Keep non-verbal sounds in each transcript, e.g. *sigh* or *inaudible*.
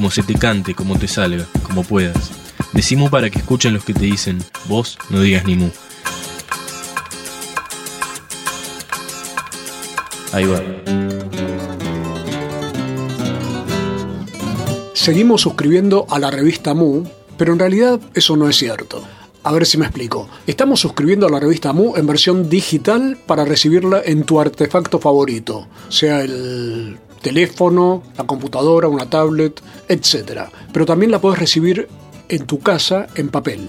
como se te cante, como te salga, como puedas. Decimos para que escuchen los que te dicen, vos no digas ni mu. Ahí va. Seguimos suscribiendo a la revista Mu, pero en realidad eso no es cierto. A ver si me explico. Estamos suscribiendo a la revista Mu en versión digital para recibirla en tu artefacto favorito, sea el teléfono, la computadora, una tablet, etc. Pero también la puedes recibir en tu casa en papel.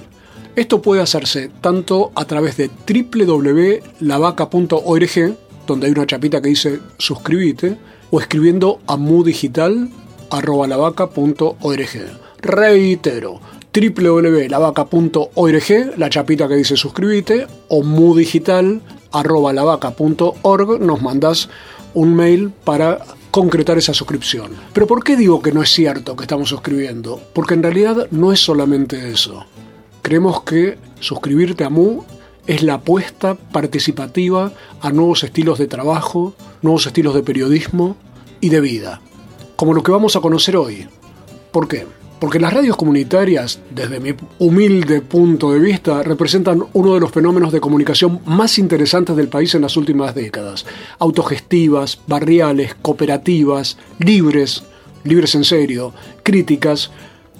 Esto puede hacerse tanto a través de www.lavaca.org, donde hay una chapita que dice suscríbete, o escribiendo a mudigital.lavaca.org. Reitero, www.lavaca.org, la chapita que dice suscríbete, o mudigital.lavaca.org, nos mandas un mail para concretar esa suscripción. Pero ¿por qué digo que no es cierto que estamos suscribiendo? Porque en realidad no es solamente eso. Creemos que suscribirte a Mu es la apuesta participativa a nuevos estilos de trabajo, nuevos estilos de periodismo y de vida, como lo que vamos a conocer hoy. ¿Por qué? Porque las radios comunitarias, desde mi humilde punto de vista, representan uno de los fenómenos de comunicación más interesantes del país en las últimas décadas. Autogestivas, barriales, cooperativas, libres, libres en serio, críticas,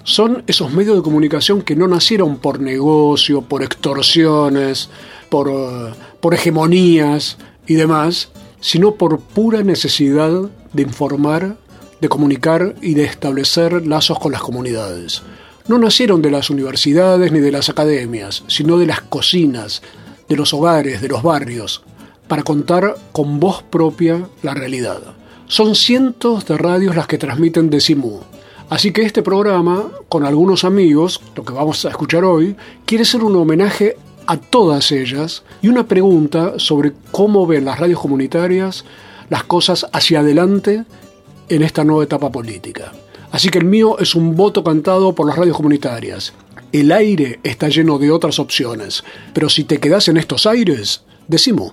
son esos medios de comunicación que no nacieron por negocio, por extorsiones, por, uh, por hegemonías y demás, sino por pura necesidad de informar, de comunicar y de establecer lazos con las comunidades. No nacieron de las universidades ni de las academias, sino de las cocinas, de los hogares, de los barrios, para contar con voz propia la realidad. Son cientos de radios las que transmiten Decimú, Así que este programa, con algunos amigos, lo que vamos a escuchar hoy, quiere ser un homenaje a todas ellas y una pregunta sobre cómo ven las radios comunitarias las cosas hacia adelante en esta nueva etapa política. Así que el mío es un voto cantado por las radios comunitarias. El aire está lleno de otras opciones, pero si te quedas en estos aires, decimos.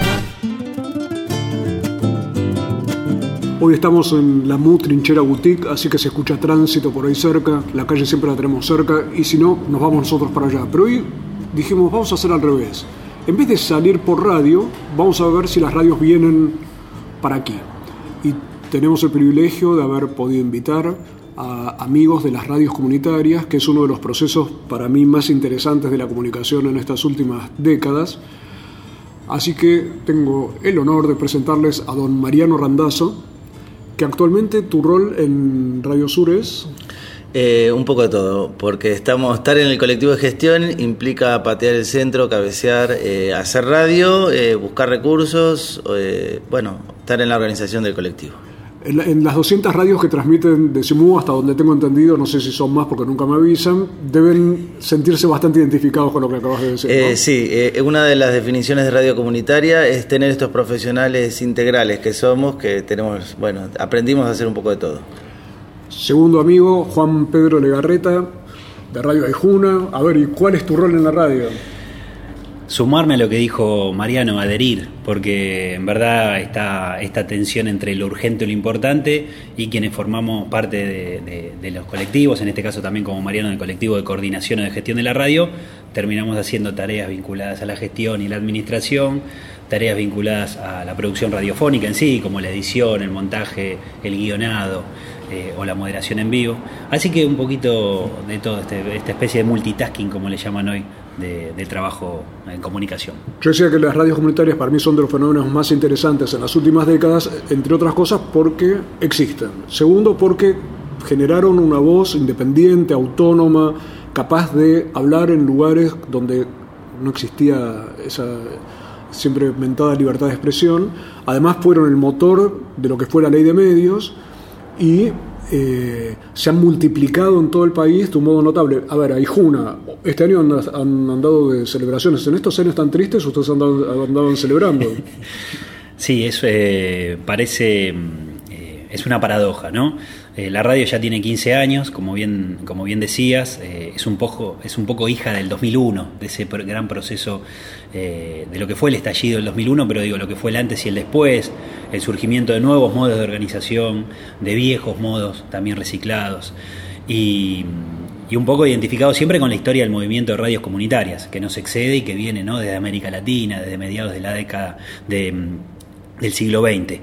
Hoy estamos en la MU Trinchera Boutique, así que se escucha tránsito por ahí cerca, la calle siempre la tenemos cerca y si no, nos vamos nosotros para allá. Pero hoy dijimos, vamos a hacer al revés. En vez de salir por radio, vamos a ver si las radios vienen para aquí. Y tenemos el privilegio de haber podido invitar a amigos de las radios comunitarias, que es uno de los procesos para mí más interesantes de la comunicación en estas últimas décadas. Así que tengo el honor de presentarles a don Mariano Randazo, que actualmente tu rol en Radio Sur es... Eh, un poco de todo, porque estamos estar en el colectivo de gestión implica patear el centro, cabecear, eh, hacer radio, eh, buscar recursos, bueno, estar en la organización del colectivo. En, las 200 radios que transmiten de Simú, hasta donde tengo entendido, no sé si son más porque nunca me avisan, deben sentirse bastante identificados con lo que acabas de decir. Eh, sí, eh, una de las definiciones de radio comunitaria es tener estos profesionales integrales que somos, que tenemos, bueno, aprendimos a hacer un poco de todo. Segundo amigo, Juan Pedro Legarreta, de Radio Aijuna. A ver, ¿y cuál es tu rol en la radio? Sumarme a lo que dijo Mariano, adherir, porque en verdad está esta tensión entre lo urgente y lo importante y quienes formamos parte de, los colectivos, en este caso también como Mariano del colectivo de coordinación o de gestión de la radio, terminamos haciendo tareas vinculadas a la gestión y la administración, tareas vinculadas a la producción radiofónica en sí, como la edición, el montaje, el guionado. eh, o la moderación en vivo. Así que un poquito de todo, este, esta especie de multitasking, como le llaman hoy, de, trabajo en comunicación. Yo decía que las radios comunitarias para mí son de los fenómenos más interesantes en las últimas décadas, entre otras cosas porque existen. Segundo, porque generaron una voz independiente, autónoma, capaz de hablar en lugares donde no existía esa siempre mentada libertad de expresión. Además fueron el motor de lo que fue la ley de medios y eh, se han multiplicado en todo el país de un modo notable. A ver, Aijuna, este año han, han andado de celebraciones. ¿En estos años tan tristes ustedes andaban, celebrando? *laughs* Sí, eso eh, parece, eh, es una paradoja, ¿no? Eh, la radio ya tiene 15 años, como bien, como bien decías, eh, es, un poco, es un poco hija del 2001, de ese gran proceso eh, de lo que fue el estallido del 2001, pero digo, lo que fue el antes y el después, el surgimiento de nuevos modos de organización, de viejos modos también reciclados, y, un poco identificado siempre con la historia del movimiento de radios comunitarias, que nos excede y que viene ¿no? desde América Latina, desde mediados de la década de, del siglo XX.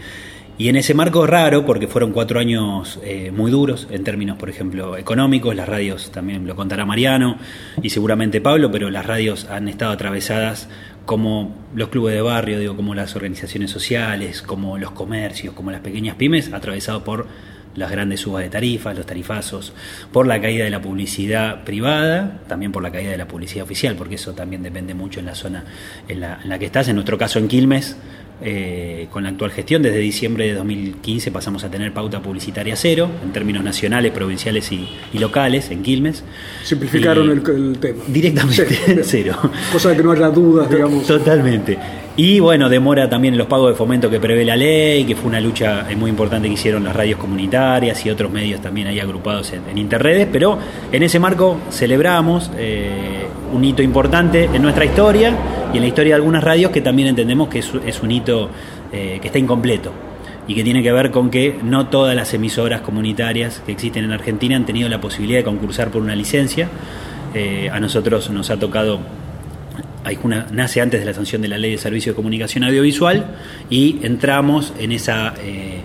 Y en ese marco raro, porque fueron cuatro años eh, muy duros en términos, por ejemplo, económicos, las radios también lo contará Mariano y seguramente Pablo, pero las radios han estado atravesadas como los clubes de barrio, digo, como las organizaciones sociales, como los comercios, como las pequeñas pymes, atravesados por las grandes subas de tarifas, los tarifazos, por la caída de la publicidad privada, también por la caída de la publicidad oficial, porque eso también depende mucho en la zona en la, en la que estás. En nuestro caso en Quilmes, eh, con la actual gestión. Desde diciembre de 2015 pasamos a tener pauta publicitaria cero, en términos nacionales, provinciales y, locales, en Quilmes. Simplificaron el, tema. Directamente *laughs* cero. Cosa de que no haya dudas, *laughs* digamos. Totalmente. Y bueno, demora también los pagos de fomento que prevé la ley, que fue una lucha eh, muy importante que hicieron las radios comunitarias y otros medios también ahí agrupados en, interredes, pero en ese marco celebramos eh, un hito importante en nuestra historia y en la historia de algunas radios que también entendemos que es, un hito eh, que está incompleto y que tiene que ver con que no todas las emisoras comunitarias que existen en Argentina han tenido la posibilidad de concursar por una licencia. A nosotros nos ha tocado, una, nace antes de la sanción de la Ley de Servicio de Comunicación Audiovisual y entramos en esa... Eh,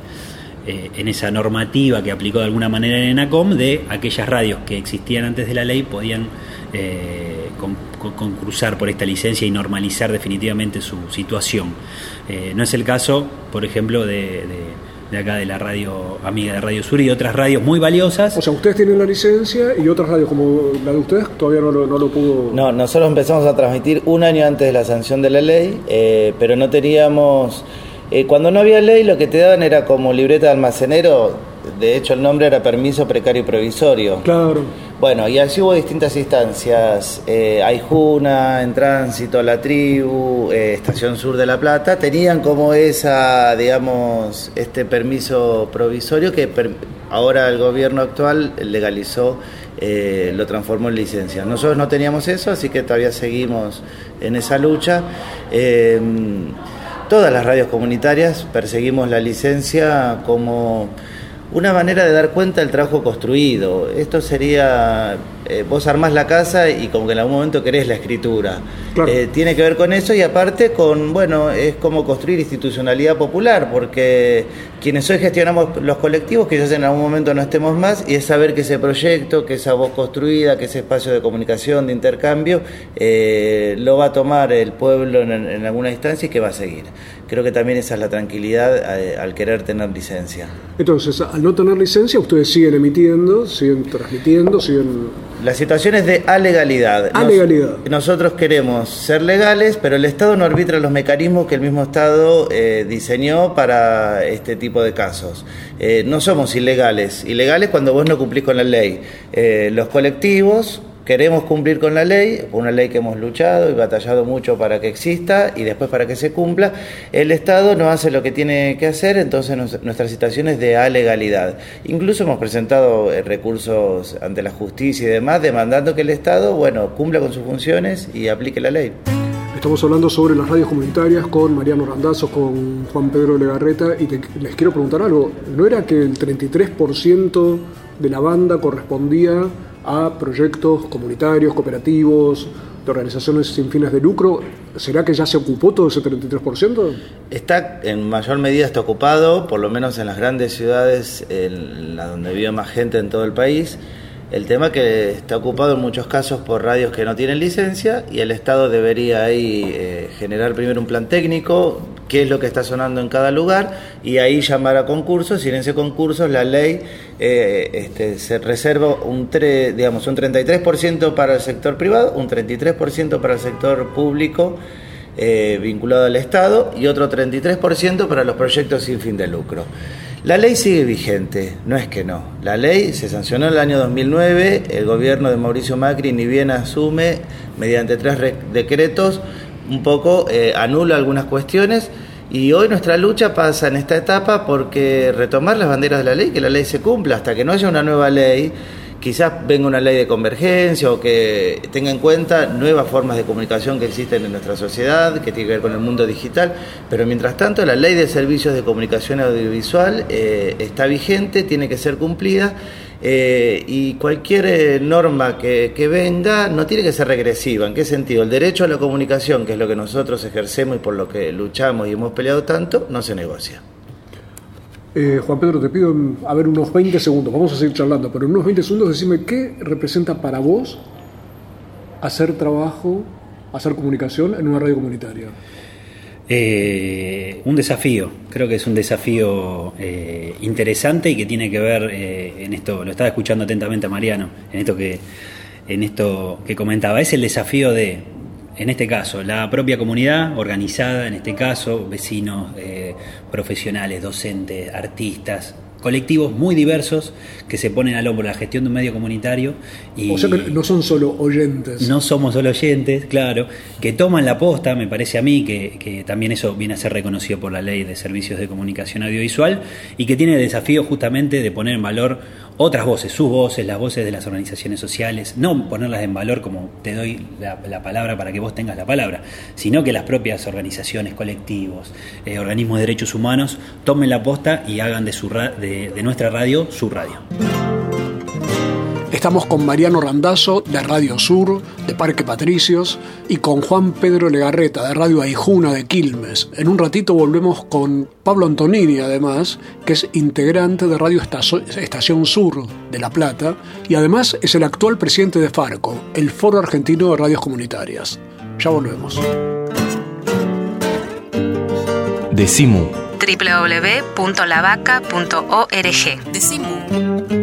en esa normativa que aplicó de alguna manera en ENACOM de aquellas radios que existían antes de la ley podían concursar por esta licencia y normalizar definitivamente su situación. Eh, no es el caso, por ejemplo, de, acá de la radio amiga de Radio Sur y otras radios muy valiosas. O sea, ustedes tienen la licencia y otras radios como la de ustedes todavía no lo, no lo pudo... No, nosotros empezamos a transmitir un año antes de la sanción de la ley, eh, pero no teníamos... Eh, cuando no había ley lo que te daban era como libreta de almacenero, de hecho el nombre era permiso precario y provisorio. Claro. Bueno, y así hubo distintas instancias. Eh, Aijuna, En Tránsito, La Tribu, eh, Estación Sur de La Plata, tenían como esa, digamos, este permiso provisorio que ahora el gobierno actual legalizó, eh, lo transformó en licencia. Nosotros no teníamos eso, así que todavía seguimos en esa lucha. Em, todas las radios comunitarias perseguimos la licencia como una manera de dar cuenta del trabajo construido. Esto sería, eh, vos armás la casa y como que en algún momento querés la escritura. Eh, tiene que ver con eso y aparte con, bueno, es como construir institucionalidad popular, porque quienes hoy gestionamos los colectivos, quizás en algún momento no estemos más, y es saber que ese proyecto, que esa voz construida, que ese espacio de comunicación, de intercambio, eh, lo va a tomar el pueblo en, en alguna instancia y que va a seguir creo que también esa es la tranquilidad eh, al querer tener licencia. Entonces, al no tener licencia, ustedes siguen emitiendo, siguen transmitiendo, siguen... La situación es de alegalidad. Alegalidad. nosotros queremos ser legales, pero el Estado no arbitra los mecanismos que el mismo Estado eh, diseñó para este tipo de casos. Eh, no somos ilegales. Ilegales cuando vos no cumplís con la ley. los colectivos queremos cumplir con la ley, una ley que hemos luchado y batallado mucho para que exista y después para que se cumpla, el Estado no hace lo que tiene que hacer, entonces nuestra situación es de alegalidad. Incluso hemos presentado eh, recursos ante la justicia y demás, demandando que el Estado, bueno, cumpla con sus funciones y aplique la ley. Estamos hablando sobre las radios comunitarias con Mariano Randazzo, con Juan Pedro Legarreta, y les quiero preguntar algo. ¿No era que el 33% de la banda correspondía a proyectos comunitarios, cooperativos, de organizaciones sin fines de lucro, ¿será que ya se ocupó todo ese 33%? Está en mayor medida está ocupado, por lo menos en las grandes ciudades, en la donde vive más gente en todo el país. El tema que está ocupado en muchos casos por radios que no tienen licencia y el Estado debería ahí eh, generar primero un plan técnico, qué es lo que está sonando en cada lugar y ahí llamar a concursos y en ese concurso la ley eh, este, se reserva un, digamos, un 33% para el sector privado, un 33% para el sector público. Eh, vinculado al Estado y otro 33% para los proyectos sin fin de lucro. La ley sigue vigente, no es que no. La ley se sancionó en el año 2009, el gobierno de Mauricio Macri ni bien asume, mediante tres decretos, un poco eh, anula algunas cuestiones y hoy nuestra lucha pasa en esta etapa porque retomar las banderas de la ley, que la ley se cumpla, hasta que no haya una nueva ley quizás venga una ley de convergencia o que tenga en cuenta nuevas formas de comunicación que existen en nuestra sociedad, que tiene que ver con el mundo digital, pero mientras tanto la ley de servicios de comunicación audiovisual eh, está vigente, tiene que ser cumplida. Eh, y cualquier eh, norma que, que, venga no tiene que ser regresiva. ¿En qué sentido? El derecho a la comunicación, que es lo que nosotros ejercemos y por lo que luchamos y hemos peleado tanto, no se negocia. Eh, Juan Pedro, te pido, a ver, unos 20 segundos, vamos a seguir charlando, pero en unos 20 segundos decime qué representa para vos hacer trabajo, hacer comunicación en una radio comunitaria. Eh, un desafío, creo que es un desafío eh, interesante y que tiene que ver en esto, lo estaba escuchando atentamente a Mariano, en esto que, en esto que comentaba, es el desafío de en este caso, la propia comunidad organizada, en este caso, vecinos, eh, profesionales, docentes, artistas, colectivos muy diversos que se ponen al hombro la gestión de un medio comunitario. Y o sea que no son solo oyentes. No somos solo oyentes, claro, que toman la posta, me parece a mí, que, que también eso viene a ser reconocido por la ley de servicios de comunicación audiovisual y que tiene el desafío justamente de poner en valor otras voces, sus voces, las voces de las organizaciones sociales, no ponerlas en valor como te doy la, palabra para que vos tengas la palabra, sino que las propias organizaciones, colectivos, eh, organismos de derechos humanos tomen la posta y hagan de, su de nuestra radio su radio. Estamos con Mariano Randazo de Radio Sur, de Parque Patricios, y con Juan Pedro Legarreta de Radio Aijuna de Quilmes. En un ratito volvemos con Pablo Antonini, además, que es integrante de Radio Estación Sur de La Plata y además es el actual presidente de Farco, el Foro Argentino de Radios Comunitarias. Ya volvemos. Decimu www.lavaca.org Decimu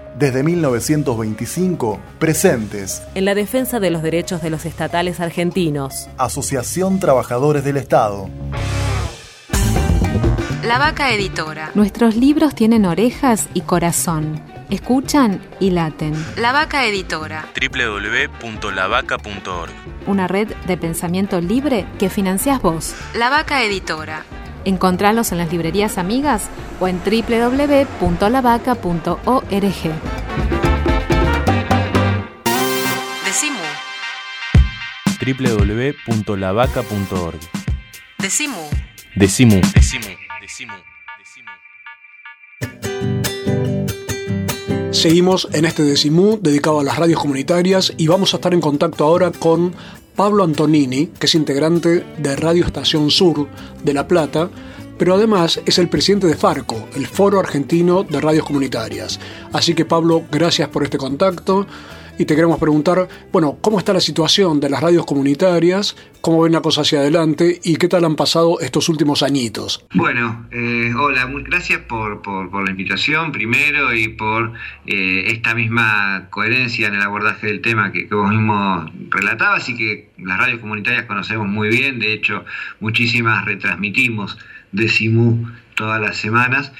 desde 1925, presentes en la defensa de los derechos de los estatales argentinos. Asociación Trabajadores del Estado. La Vaca Editora. Nuestros libros tienen orejas y corazón. Escuchan y laten. La Vaca Editora. www.lavaca.org. Una red de pensamiento libre que financias vos. La Vaca Editora. Encontralos en las librerías amigas o en www.lavaca.org. Decimu. www.lavaca.org. Decimu. Decimu. Decimu. Decimu. Seguimos en este Decimú dedicado a las radios comunitarias y vamos a estar en contacto ahora con Pablo Antonini, que es integrante de Radio Estación Sur de La Plata, pero además es el presidente de Farco, el Foro Argentino de Radios Comunitarias. Así que Pablo, gracias por este contacto y te queremos preguntar, bueno, ¿cómo está la situación de las radios comunitarias? ¿Cómo ven la cosa hacia adelante? ¿Y qué tal han pasado estos últimos añitos? Bueno, eh, hola, gracias por, la invitación primero y por eh, esta misma coherencia en el abordaje del tema que, vos mismo relatabas y que las radios comunitarias conocemos muy bien, de hecho muchísimas retransmitimos de todas las semanas.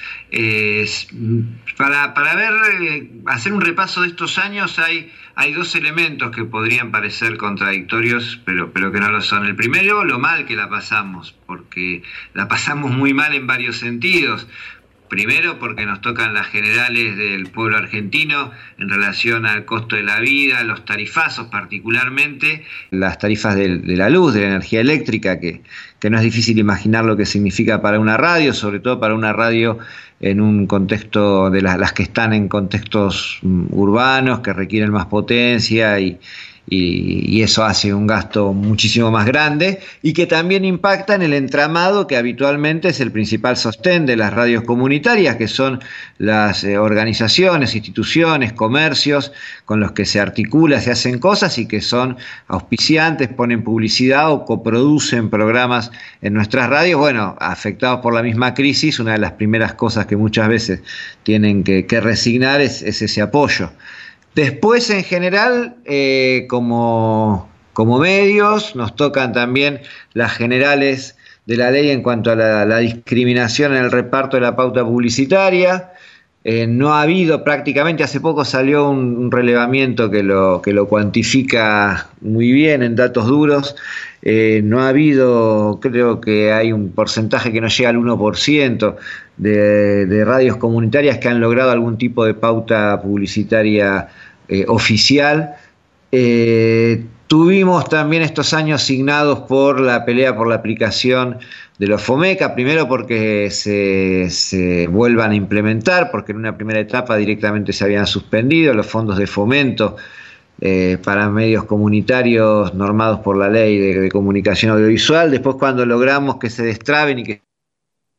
para, para ver, eh, hacer un repaso de estos años hay, hay dos elementos que podrían parecer contradictorios, pero, pero que no lo son. El primero, lo mal que la pasamos, porque la pasamos muy mal en varios sentidos. Primero porque nos tocan las generales del pueblo argentino en relación al costo de la vida, los tarifazos particularmente. Las tarifas de, la luz, de la energía eléctrica, que, no es difícil imaginar lo que significa para una radio, sobre todo para una radio en un contexto de las que están en contextos mm, urbanos, que requieren más potencia y, y, eso hace un gasto muchísimo más grande y que también impacta en el entramado que habitualmente es el principal sostén de las radios comunitarias, que son las eh, organizaciones, instituciones, comercios con los que se articula, se hacen cosas y que son auspiciantes, ponen publicidad o coproducen programas en nuestras radios. Bueno, afectados por la misma crisis, una de las primeras cosas que muchas veces tienen que, resignar es ese apoyo. Después, en general, eh, como, medios, nos tocan también las generales de la ley en cuanto a la, discriminación en el reparto de la pauta publicitaria. Eh, no ha habido prácticamente, hace poco salió un, relevamiento que lo, que lo cuantifica muy bien en datos duros. Eh, no ha habido, creo que hay un porcentaje que no llega al 1% de, de radios comunitarias que han logrado algún tipo de pauta publicitaria eh, oficial. Tuvimos también estos años signados por la pelea por la aplicación de los FOMECA, primero porque se, vuelvan a implementar, porque en una primera etapa directamente se habían suspendido los fondos de fomento eh, para medios comunitarios normados por la ley de, comunicación audiovisual, después cuando logramos que se destraben y que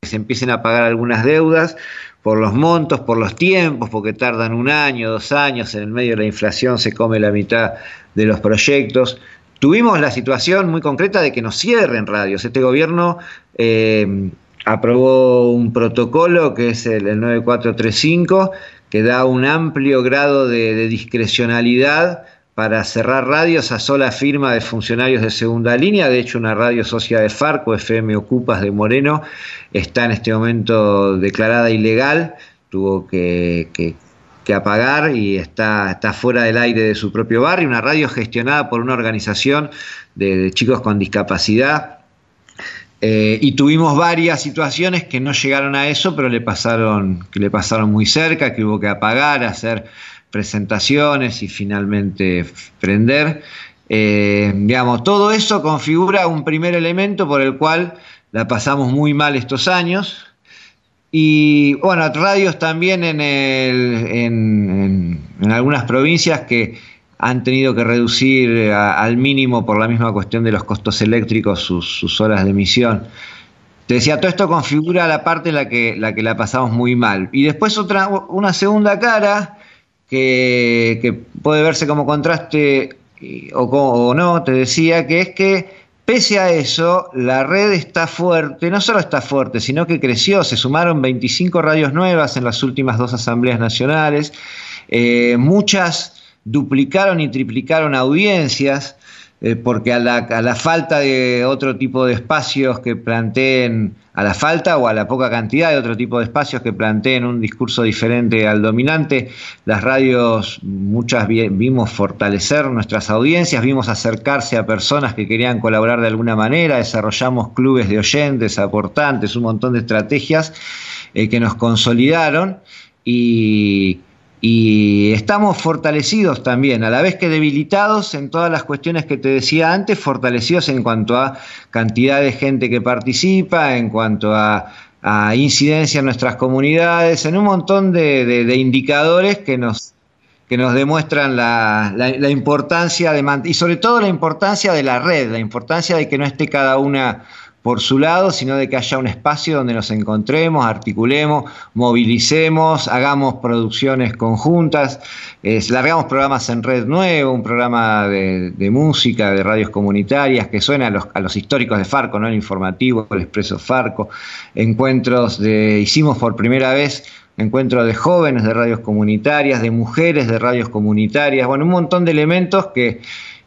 se empiecen a pagar algunas deudas, por los montos, por los tiempos, porque tardan un año, dos años, en el medio de la inflación se come la mitad de los proyectos. Tuvimos la situación muy concreta de que nos cierren radios. Este gobierno eh, aprobó un protocolo que es el, 9435, que da un amplio grado de discrecionalidad para cerrar radios a sola firma de funcionarios de segunda línea. De hecho, una radio socia de Farco, FM Ocupas de Moreno, está en este momento declarada ilegal, tuvo que, apagar y está, está, fuera del aire de su propio barrio. Una radio gestionada por una organización de, chicos con discapacidad. Eh, y tuvimos varias situaciones que no llegaron a eso, pero le pasaron, que le pasaron muy cerca, que hubo que apagar, hacer presentaciones y finalmente prender. Eh, digamos, todo eso configura un primer elemento por el cual la pasamos muy mal estos años. Y bueno, radios también en, en, algunas provincias que han tenido que reducir al mínimo por la misma cuestión de los costos eléctricos sus, horas de emisión. Te decía, todo esto configura la parte en la que la, que la pasamos muy mal. Y después otra, una segunda cara que, puede verse como contraste o, o no, te decía, que es que pese a eso, la red está fuerte, no solo está fuerte, sino que creció, se sumaron 25 radios nuevas en las últimas dos asambleas nacionales, eh, muchas duplicaron y triplicaron audiencias, eh, porque a la, falta de otro tipo de espacios que planteen, a la falta o a la poca cantidad de otro tipo de espacios que planteen un discurso diferente al dominante, las radios muchas vimos fortalecer nuestras audiencias, vimos acercarse a personas que querían colaborar de alguna manera, desarrollamos clubes de oyentes, aportantes, un montón de estrategias eh, que nos consolidaron y y estamos fortalecidos también, a la vez que debilitados en todas las cuestiones que te decía antes, fortalecidos en cuanto a cantidad de gente que participa, en cuanto a, incidencia en nuestras comunidades, en un montón de, indicadores que nos, que nos demuestran la, la importancia de y sobre todo la importancia de la red, la importancia de que no esté cada una por su lado, sino de que haya un espacio donde nos encontremos, articulemos, movilicemos, hagamos producciones conjuntas, largamos programas en Red Nuevo, un programa de, música, de radios comunitarias que suena a los, a los, históricos de Farco, ¿no? el informativo, el expreso Farco, encuentros de, hicimos por primera vez encuentros de jóvenes de radios comunitarias, de mujeres de radios comunitarias, bueno, un montón de elementos que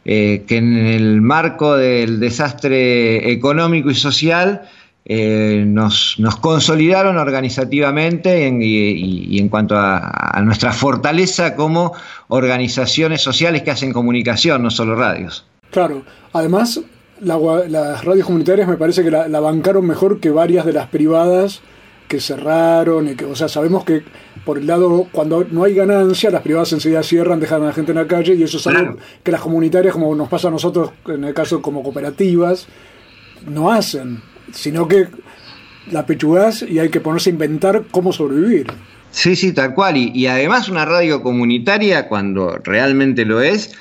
eh, que en el marco del desastre económico y social eh, nos, consolidaron organizativamente y, en cuanto a, nuestra fortaleza como organizaciones sociales que hacen comunicación, no solo radios. Claro, además las radios comunitarias me parece que la, bancaron mejor que varias de las privadas que cerraron, y que, o sea, sabemos que por el lado, cuando no hay ganancia, las privadas enseguida cierran, dejan a la gente en la calle, y eso es algo que las comunitarias, como nos pasa a nosotros, en el caso como cooperativas, no hacen, sino que la pechugás y hay que ponerse a inventar cómo sobrevivir. Sí, sí, tal cual. Y, y además una radio comunitaria, cuando realmente lo es,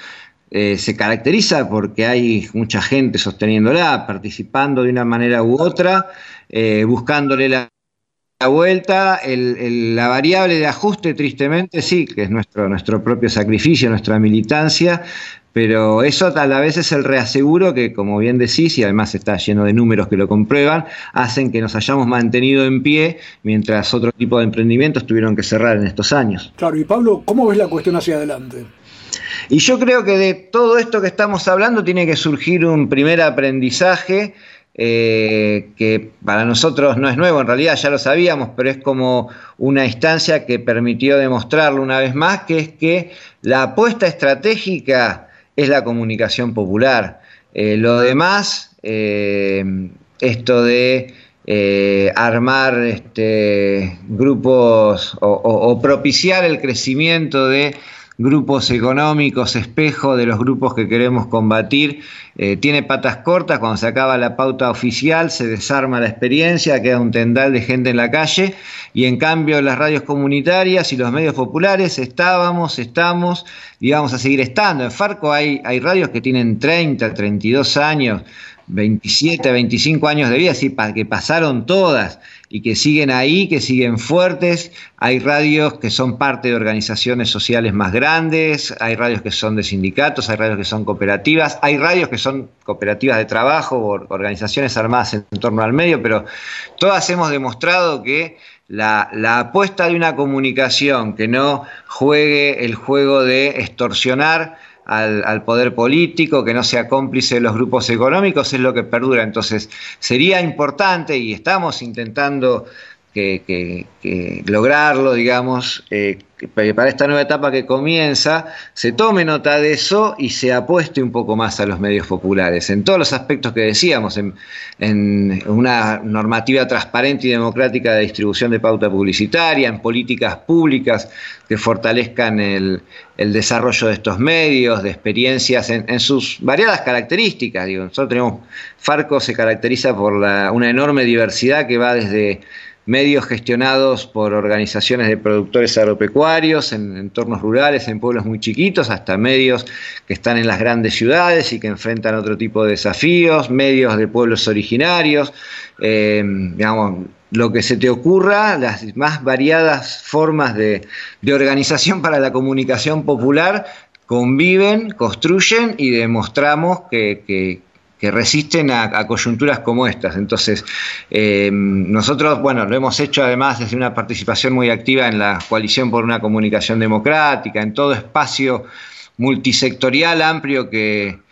eh, se caracteriza porque hay mucha gente sosteniéndola, participando de una manera u otra, eh, buscándole la la vuelta, la variable de ajuste, tristemente, sí, que es nuestro, nuestro propio sacrificio, nuestra militancia, pero eso a la vez es el reaseguro que, como bien decís, y además está lleno de números que lo comprueban, hacen que nos hayamos mantenido en pie mientras otro tipo de emprendimientos tuvieron que cerrar en estos años. Claro, y Pablo, ¿cómo ves la cuestión hacia adelante? Y yo creo que de todo esto que estamos hablando tiene que surgir un primer aprendizaje eh, que para nosotros no es nuevo, en realidad ya lo sabíamos, pero es como una instancia que permitió demostrarlo una vez más, que es que la apuesta estratégica es la comunicación popular. Eh, lo demás, eh, esto de armar este, grupos o propiciar el crecimiento de grupos económicos, espejo de los grupos que queremos combatir, eh, tiene patas cortas, cuando se acaba la pauta oficial se desarma la experiencia, queda un tendal de gente en la calle. Y en cambio las radios comunitarias y los medios populares estábamos, estamos y vamos a seguir estando. En Farco hay, hay radios que tienen 30, 32 años, 27, 25 años de vida, así que pasaron todas y que siguen ahí, que siguen fuertes. Hay radios que son parte de organizaciones sociales más grandes, hay radios que son de sindicatos, hay radios que son cooperativas, hay radios que son cooperativas de trabajo o organizaciones armadas en torno al medio, pero todas hemos demostrado que la, la, apuesta de una comunicación que no juegue el juego de extorsionar al, poder político, que no sea cómplice de los grupos económicos, es lo que perdura. Entonces, sería importante, y estamos intentando que, lograrlo, digamos, eh, para esta nueva etapa que comienza, se tome nota de eso y se apueste un poco más a los medios populares, en todos los aspectos que decíamos, en, una normativa transparente y democrática de distribución de pauta publicitaria, en políticas públicas que fortalezcan el, desarrollo de estos medios, de experiencias en, sus variadas características. Digo, nosotros tenemos, Farco se caracteriza por una enorme diversidad que va desde medios gestionados por organizaciones de productores agropecuarios en entornos rurales, en pueblos muy chiquitos, hasta medios que están en las grandes ciudades y que enfrentan otro tipo de desafíos, medios de pueblos originarios, eh, digamos, lo que se te ocurra, las más variadas formas de, organización para la comunicación popular conviven, construyen y demostramos que, que resisten a, coyunturas como estas. Entonces, eh, nosotros, bueno, lo hemos hecho además desde una participación muy activa en la coalición por una comunicación democrática, en todo espacio multisectorial amplio que,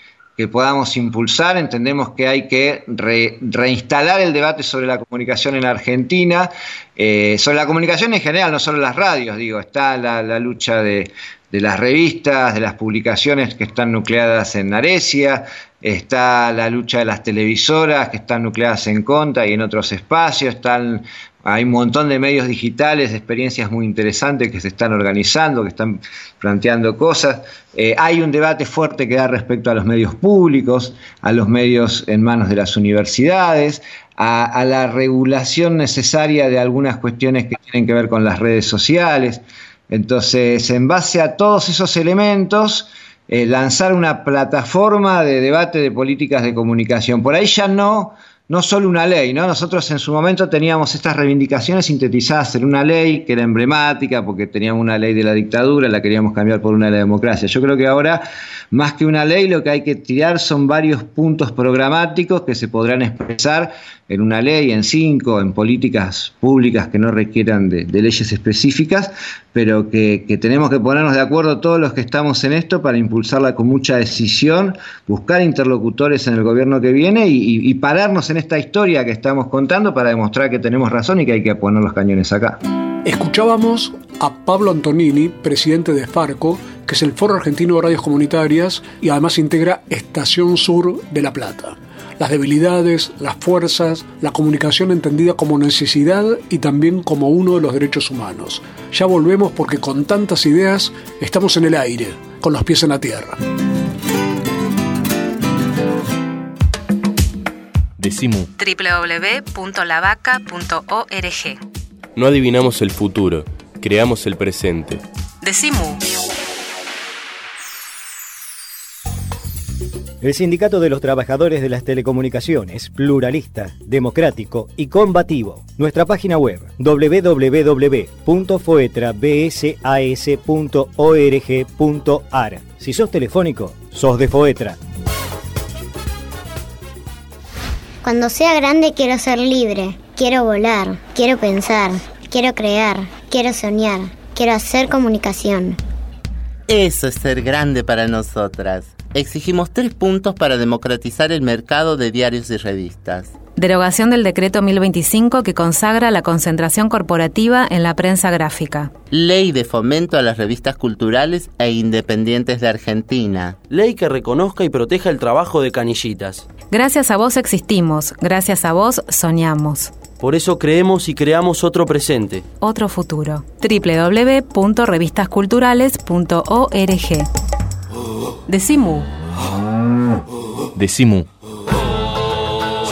podamos impulsar. Entendemos que hay que reinstalar el debate sobre la comunicación en Argentina, eh, sobre la comunicación en general, no solo las radios, digo, está la, lucha de, de las revistas, de las publicaciones que están nucleadas en Aresia, está la lucha de las televisoras que están nucleadas en contra y en otros espacios, están, hay un montón de medios digitales, de experiencias muy interesantes que se están organizando, que están planteando cosas. Eh, hay un debate fuerte que da respecto a los medios públicos, a los medios en manos de las universidades, a la regulación necesaria de algunas cuestiones que tienen que ver con las redes sociales. Entonces, en base a todos esos elementos, eh, lanzar una plataforma de debate de políticas de comunicación. Por ahí ya no, no solo una ley, ¿no? Nosotros en su momento teníamos estas reivindicaciones sintetizadas en una ley que era emblemática porque teníamos una ley de la dictadura, la queríamos cambiar por una de la democracia. Yo creo que ahora, más que una ley, lo que hay que tirar son varios puntos programáticos que se podrán expresar en una ley, en cinco, en políticas públicas que no requieran de, leyes específicas, pero que, tenemos que ponernos de acuerdo todos los que estamos en esto para impulsarla con mucha decisión, buscar interlocutores en el gobierno que viene y, pararnos en esta historia que estamos contando para demostrar que tenemos razón y que hay que poner los cañones acá. Escuchábamos a Pablo Antonini, presidente de Farco, que es el Foro Argentino de Radios Comunitarias y además integra Estación Sur de La Plata las debilidades, las fuerzas, la comunicación entendida como necesidad y también como uno de los derechos humanos. Ya volvemos porque con tantas ideas estamos en el aire, con los pies en la tierra. Decimu. www.lavaca.org. No adivinamos el futuro, creamos el presente. Decimu. El Sindicato de los Trabajadores de las Telecomunicaciones, pluralista, democrático y combativo. Nuestra página web www.foetrabsas.org.ar. Si sos telefónico, sos de Foetra. Cuando sea grande quiero ser libre, quiero volar, quiero pensar, quiero crear, quiero soñar, quiero hacer comunicación. Eso es ser grande para nosotras. Exigimos tres puntos para democratizar el mercado de diarios y revistas. Derogación del decreto 1025 que consagra la concentración corporativa en la prensa gráfica. Ley de fomento a las revistas culturales e independientes de Argentina. Ley que reconozca y proteja el trabajo de canillitas. Gracias a vos existimos, gracias a vos soñamos. Por eso creemos y creamos otro presente. Otro futuro. www.revistasculturales.org Decimu. Decimu.